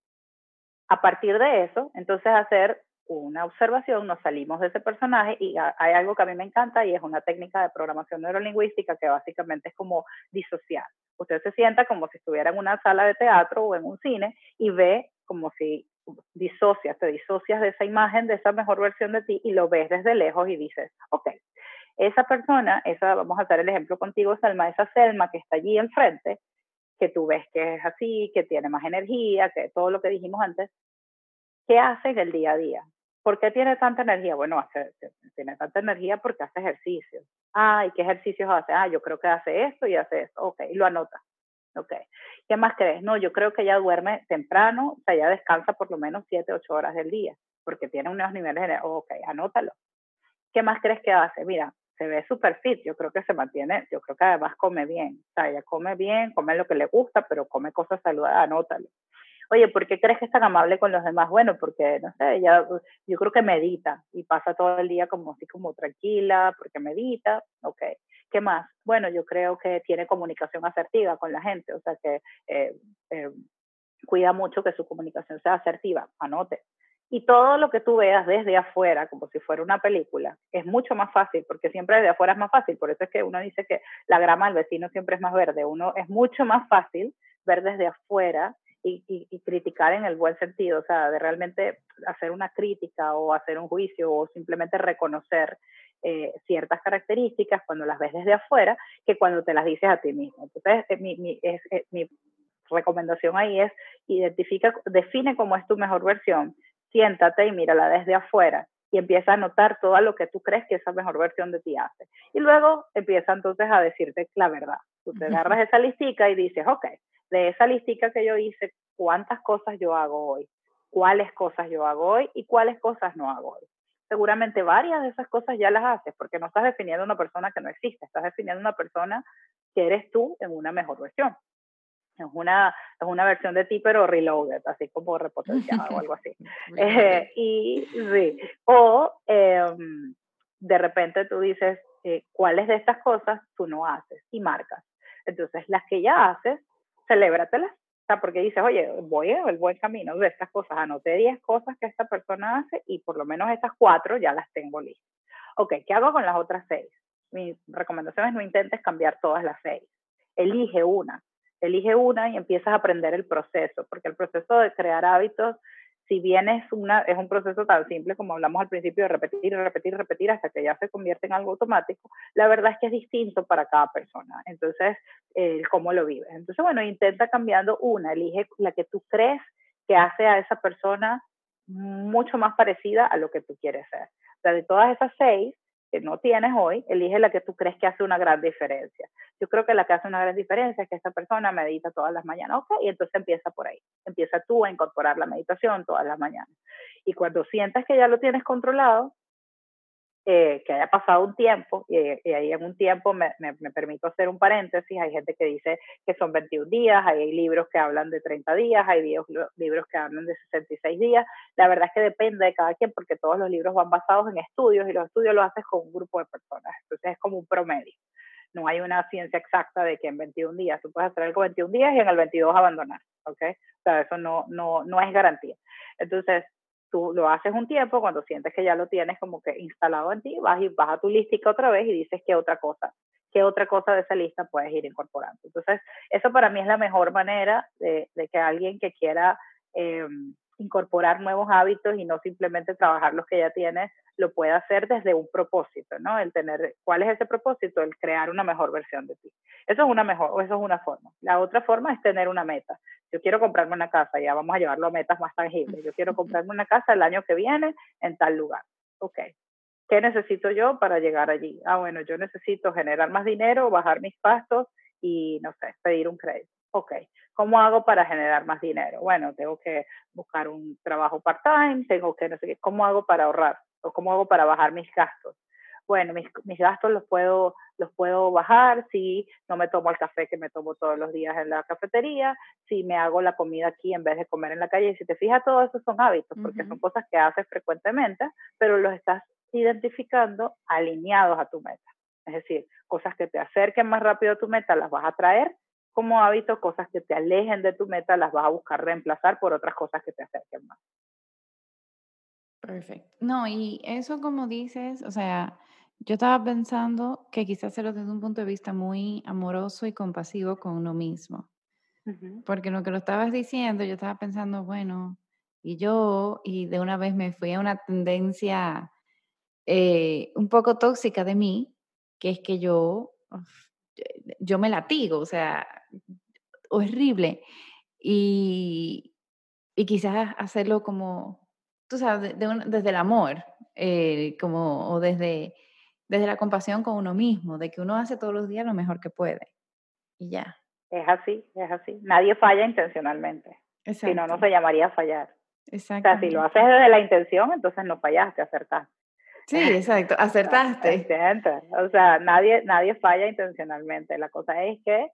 a partir de eso, entonces hacer una observación, nos salimos de ese personaje y hay algo que a mí me encanta y es una técnica de programación neurolingüística que básicamente es como disociar. Usted se sienta como si estuviera en una sala de teatro o en un cine y ve como si disocias, te disocias de esa imagen, de esa mejor versión de ti y lo ves desde lejos y dices, ok, esa persona, esa, vamos a hacer el ejemplo contigo, Selma, esa Selma que está allí enfrente, que tú ves que es así, que tiene más energía, que todo lo que dijimos antes, ¿qué hace en el día a día? ¿Por qué tiene tanta energía? Bueno, hace, tiene tanta energía porque hace ejercicio. Ah, ¿y qué ejercicios hace? Ah, yo creo que hace esto y hace esto. Ok, lo anota. Ok. ¿Qué más crees? No, yo creo que ella duerme temprano, o sea, ella descansa por lo menos 7, 8 horas del día, porque tiene unos niveles de. Ok, anótalo. ¿Qué más crees que hace? Mira, se ve súper fit, yo creo que se mantiene, yo creo que además come bien, o sea, ella come bien, come lo que le gusta, pero come cosas saludables, anótalo. Oye, ¿por qué crees que es tan amable con los demás? Bueno, porque, no sé, ella, yo creo que medita y pasa todo el día como así como tranquila, porque medita, ok. ¿Qué más? Bueno, yo creo que tiene comunicación asertiva con la gente, o sea, que eh, eh, cuida mucho que su comunicación sea asertiva, anote. Y todo lo que tú veas desde afuera, como si fuera una película, es mucho más fácil, porque siempre desde afuera es más fácil. Por eso es que uno dice que la grama del vecino siempre es más verde. Uno es mucho más fácil ver desde afuera y, y, criticar en el buen sentido, o sea, de realmente hacer una crítica o hacer un juicio o simplemente reconocer eh, ciertas características cuando las ves desde afuera que cuando te las dices a ti mismo. Entonces, eh, mi, mi, es, eh, mi recomendación ahí es identifica, define cómo es tu mejor versión siéntate y mírala desde afuera y empieza a notar todo lo que tú crees que esa mejor versión de ti hace. Y luego empieza entonces a decirte la verdad. Tú te agarras esa listica y dices, ok, de esa listica que yo hice, ¿cuántas cosas yo hago hoy? ¿Cuáles cosas yo hago hoy y cuáles cosas no hago hoy? Seguramente varias de esas cosas ya las haces porque no estás definiendo una persona que no existe, estás definiendo una persona que eres tú en una mejor versión es una, es una versión de ti, pero reloaded, así como repotenciada o algo así. Eh, y sí, o em, de repente tú dices, eh, ¿cuáles de estas cosas tú no haces? Y marcas. Entonces, las que ya haces, celébratelas. O sea, porque dices, oye, voy en el buen camino de estas cosas. Anoté 10 cosas que esta persona hace y por lo menos estas cuatro ya las tengo listas. Ok, ¿qué hago con las otras seis? Mi recomendación es no intentes cambiar todas las seis. Elige una elige una y empiezas a aprender el proceso, porque el proceso de crear hábitos, si bien es, una, es un proceso tan simple como hablamos al principio de repetir, repetir, repetir hasta que ya se convierte en algo automático, la verdad es que es distinto para cada persona. Entonces, cómo lo vives. Entonces, bueno, intenta cambiando una, elige la que tú crees que hace a esa persona mucho más parecida a lo que tú quieres ser. O sea, de todas esas seis, no tienes hoy, elige la que tú crees que hace una gran diferencia. Yo creo que la que hace una gran diferencia es que esa persona medita todas las mañanas, ok, y entonces empieza por ahí. Empieza tú a incorporar la meditación todas las mañanas. Y cuando sientas que ya lo tienes controlado, eh, que haya pasado un tiempo, y, ahí en un tiempo me, me, permito hacer un paréntesis, hay gente que dice que son 21 días, hay libros que hablan de 30 días, hay libros que hablan de 66 días, la verdad es que depende de cada quien porque todos los libros van basados en estudios y los estudios los haces con un grupo de personas, entonces es como un promedio. No hay una ciencia exacta de que en 21 días tú puedes hacer algo 21 días y en el 22 abandonar, ¿ok? O sea, eso no, no, no es garantía. Entonces, tú lo haces un tiempo, cuando sientes que ya lo tienes como que instalado en ti, vas y vas a tu listica otra vez y dices qué otra cosa, qué otra cosa de esa lista puedes ir incorporando. Entonces, eso para mí es la mejor manera de, de que alguien que quiera eh, incorporar nuevos hábitos y no simplemente trabajar los que ya tienes, lo puede hacer desde un propósito, ¿no? El tener, ¿cuál es ese propósito? El crear una mejor versión de ti. Eso es una mejor, eso es una forma. La otra forma es tener una meta. Yo quiero comprarme una casa, ya vamos a llevarlo a metas más tangibles. Yo quiero comprarme una casa el año que viene en tal lugar. Ok. ¿Qué necesito yo para llegar allí? Ah, bueno, yo necesito generar más dinero, bajar mis pastos y, no sé, pedir un crédito. Ok. ¿Cómo hago para generar más dinero? Bueno, tengo que buscar un trabajo part-time, tengo que, no sé qué, ¿cómo hago para ahorrar? ¿O cómo hago para bajar mis gastos? Bueno, mis, mis gastos los puedo, los puedo bajar si no me tomo el café que me tomo todos los días en la cafetería, si me hago la comida aquí en vez de comer en la calle. Y si te fijas, todo eso son hábitos, porque son cosas que haces frecuentemente, pero los estás identificando alineados a tu meta. Es decir, cosas que te acerquen más rápido a tu meta las vas a traer como hábito, cosas que te alejen de tu meta las vas a buscar reemplazar por otras cosas que te acerquen más. Perfecto. No, y eso como dices, o sea, yo estaba pensando que quizás hacerlo desde un punto de vista muy amoroso y compasivo con uno mismo. Porque lo que lo estabas diciendo, yo estaba pensando, bueno, y yo, y de una vez me fui a una tendencia eh, un poco tóxica de mí, que es que yo, yo me latigo, o sea, horrible. Y, y quizás hacerlo como, tú sabes, desde el amor, eh, como, o desde, desde la compasión con uno mismo, de que uno hace todos los días lo mejor que puede. Y ya. Es así, es así. Nadie falla intencionalmente. Si no, no se llamaría fallar. Exacto. O sea, si lo haces desde la intención, entonces no fallaste, acertaste. Sí, exacto, acertaste. O sea, nadie, nadie falla intencionalmente. La cosa es que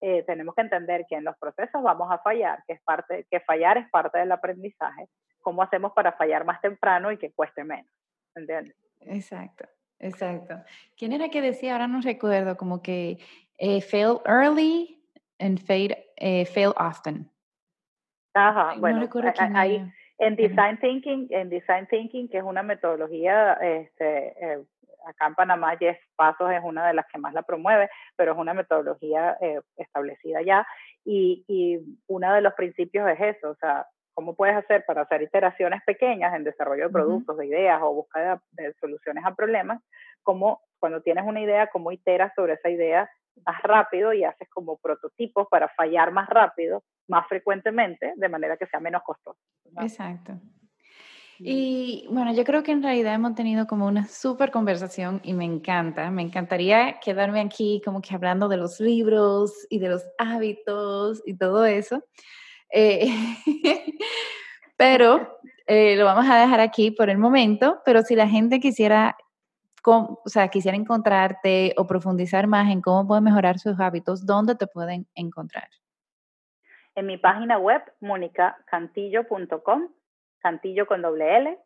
eh, tenemos que entender que en los procesos vamos a fallar, que, es parte, que fallar es parte del aprendizaje. ¿Cómo hacemos para fallar más temprano y que cueste menos? ¿Entiendes? Exacto, exacto. ¿Quién era que decía, ahora no recuerdo, como que eh, fail early and fail, eh, fail often? Ajá, bueno, ahí, en design thinking, en design thinking, que es una metodología, este, eh, acá en Panamá Jeff Pasos es una de las que más la promueve, pero es una metodología eh, establecida ya. Y, y uno de los principios es eso, o sea, ¿cómo puedes hacer para hacer iteraciones pequeñas en desarrollo de productos, de ideas o búsqueda de soluciones a problemas? Como cuando tienes una idea, cómo iteras sobre esa idea más rápido y haces como prototipos para fallar más rápido, más frecuentemente, de manera que sea menos costoso. Exacto. Y bueno, yo creo que en realidad hemos tenido como una súper conversación y me encanta. Me encantaría quedarme aquí como que hablando de los libros y de los hábitos y todo eso. Eh, pero eh, lo vamos a dejar aquí por el momento. Pero si la gente quisiera o sea, quisiera encontrarte o profundizar más en cómo pueden mejorar sus hábitos, ¿dónde te pueden encontrar? En mi página web, monicacantillo.com, cantillo con doble L,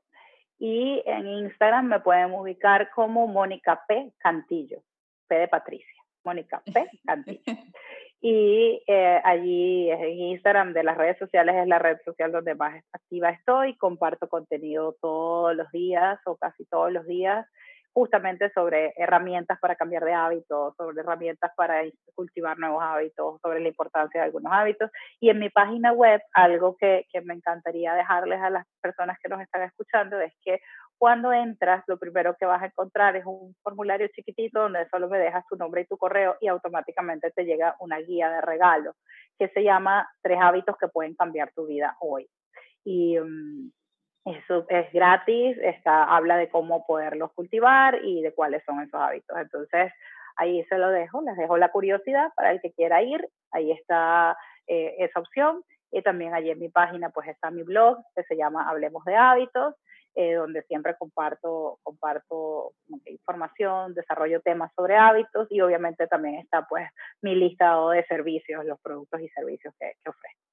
y en Instagram me pueden ubicar como Mónica P. Cantillo, P de Patricia, Mónica P. Cantillo. Y eh, allí en Instagram de las redes sociales es la red social donde más activa estoy. Comparto contenido todos los días o casi todos los días justamente sobre herramientas para cambiar de hábitos, sobre herramientas para cultivar nuevos hábitos, sobre la importancia de algunos hábitos. Y en mi página web, algo que, que me encantaría dejarles a las personas que nos están escuchando es que cuando entras, lo primero que vas a encontrar es un formulario chiquitito donde solo me dejas tu nombre y tu correo y automáticamente te llega una guía de regalo que se llama Tres hábitos que pueden cambiar tu vida hoy. Y, mm, es gratis, está, habla de cómo poderlos cultivar y de cuáles son esos hábitos. Entonces, ahí se lo dejo, les dejo la curiosidad para el que quiera ir, ahí está eh, esa opción. Y también allí en mi página pues está mi blog que se llama Hablemos de Hábitos, eh, donde siempre comparto, comparto información, desarrollo temas sobre hábitos y obviamente también está pues mi listado de servicios, los productos y servicios que, que ofrezco.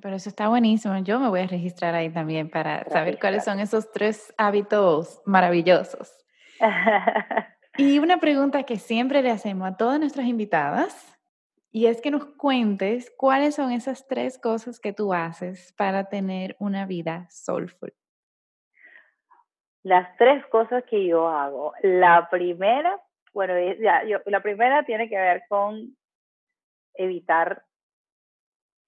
Pero eso está buenísimo. Yo me voy a registrar ahí también para saber cuáles son esos tres hábitos maravillosos. y una pregunta que siempre le hacemos a todas nuestras invitadas, y es que nos cuentes cuáles son esas tres cosas que tú haces para tener una vida soulful. Las tres cosas que yo hago. La primera, bueno, ya, yo, la primera tiene que ver con evitar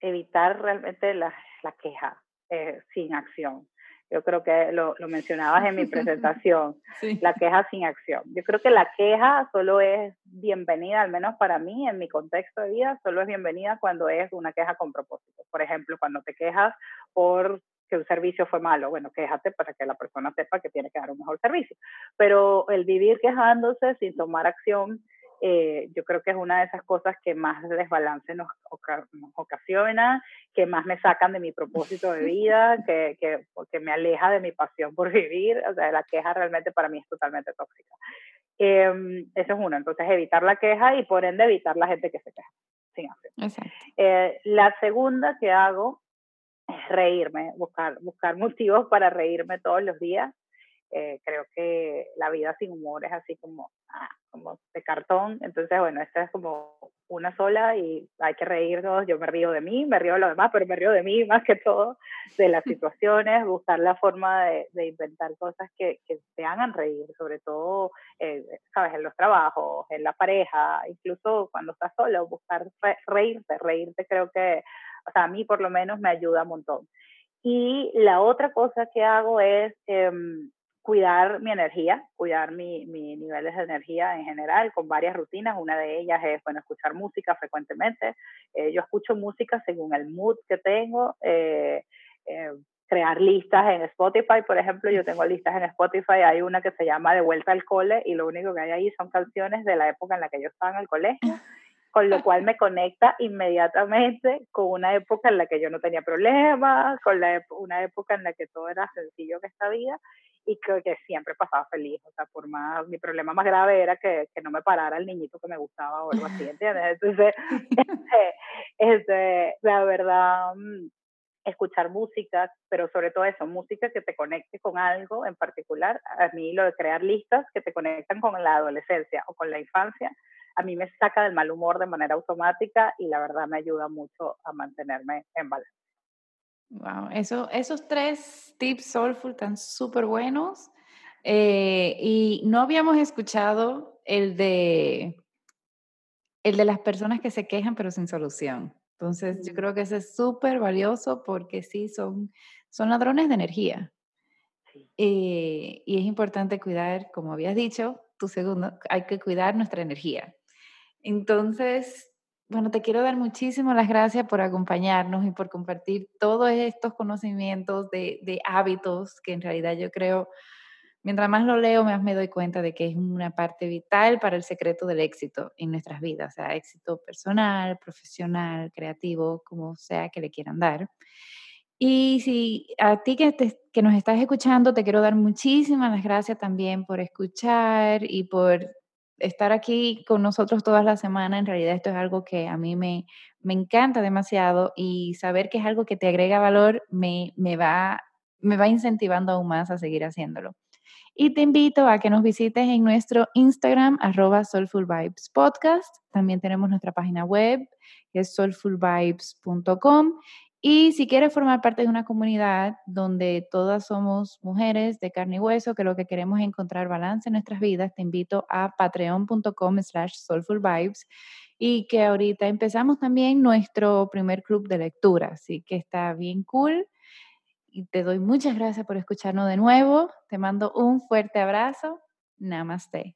evitar realmente la, la queja eh, sin acción. Yo creo que lo, lo mencionabas en mi presentación, la queja sin acción. Yo creo que la queja solo es bienvenida, al menos para mí, en mi contexto de vida, solo es bienvenida cuando es una queja con propósito. Por ejemplo, cuando te quejas por que un servicio fue malo, bueno, quéjate para que la persona sepa que tiene que dar un mejor servicio. Pero el vivir quejándose sin tomar acción eh, yo creo que es una de esas cosas que más desbalance nos, ocasiona, que más me sacan de mi propósito de vida, que, que, me aleja de mi pasión por vivir. O sea, la queja realmente para mí es totalmente tóxica. Eh, eso es uno, entonces evitar la queja y por ende evitar la gente que se queja sin hacer. Eh, la segunda que hago es reírme, buscar, buscar motivos para reírme todos los días. Eh, creo que la vida sin humor es así como, ah, como de cartón. Entonces, bueno, esta es como una sola y hay que reírnos. Yo me río de mí, me río de lo demás, pero me río de mí más que todo, de las situaciones, buscar la forma de, de inventar cosas que, que, te hagan reír, sobre todo, eh, sabes, en los trabajos, en la pareja, incluso cuando estás solo, buscar reírte, reírte creo que, o sea, a mí por lo menos me ayuda un montón. Y la otra cosa que hago es em, cuidar mi energía, cuidar mi, mi, niveles de energía en general con varias rutinas. Una de ellas es, bueno, escuchar música frecuentemente. Eh, yo escucho música según el mood que tengo. Eh, eh, crear listas en Spotify, por ejemplo, yo tengo listas en Spotify, hay una que se llama De vuelta al cole y lo único que hay ahí son canciones de la época en la que yo estaba en el colegio con lo cual me conecta inmediatamente con una época en la que yo no tenía problemas, con la, una época en la que todo era sencillo en esta vida y que, que, siempre pasaba feliz. O sea, por más, mi problema más grave era que, que no me parara el niñito que me gustaba o algo así, ¿entiendes? Entonces, este, este, la verdad, mm, escuchar música, pero sobre todo eso, música que te conecte con algo en particular. A mí lo de crear listas que te conectan con la adolescencia o con la infancia, a mí me saca del mal humor de manera automática y la verdad me ayuda mucho a mantenerme en balance. Wow, eso, esos tres tips soulful están súper buenos. Eh, y no habíamos escuchado el de, el de las personas que se quejan pero sin solución. Entonces, yo mm. creo que ese es súper valioso porque sí, son, son ladrones de energía. Eh, y es importante cuidar, como habías dicho, tu segundo, hay que cuidar nuestra energía. Entonces, bueno, te quiero dar muchísimas las gracias por acompañarnos y por compartir todos estos conocimientos de, hábitos que en realidad yo creo, mientras más lo leo, más me doy cuenta de que es una parte vital para el secreto del éxito en nuestras vidas, o sea, éxito personal, profesional, creativo, como sea que le quieran dar. Y si a ti que, que nos estás escuchando, te quiero dar muchísimas las gracias también por escuchar y por estar aquí con nosotros todas las semanas, en realidad esto es algo que a mí me, me encanta demasiado y saber que es algo que te agrega valor me, me, va, me va incentivando aún más a seguir haciéndolo. Y te invito a que nos visites en nuestro Instagram, arroba Podcast. También tenemos nuestra página web, que es soulfulvibes.com. Y si quieres formar parte de una comunidad donde todas somos mujeres de carne y hueso, que lo que queremos es encontrar balance en nuestras vidas, te invito a patreon.com slash soulfulvibes y que ahorita empezamos también nuestro primer club de lectura, así que está bien cool. Y te doy muchas gracias por escucharnos de nuevo. Te mando un fuerte abrazo. Namaste.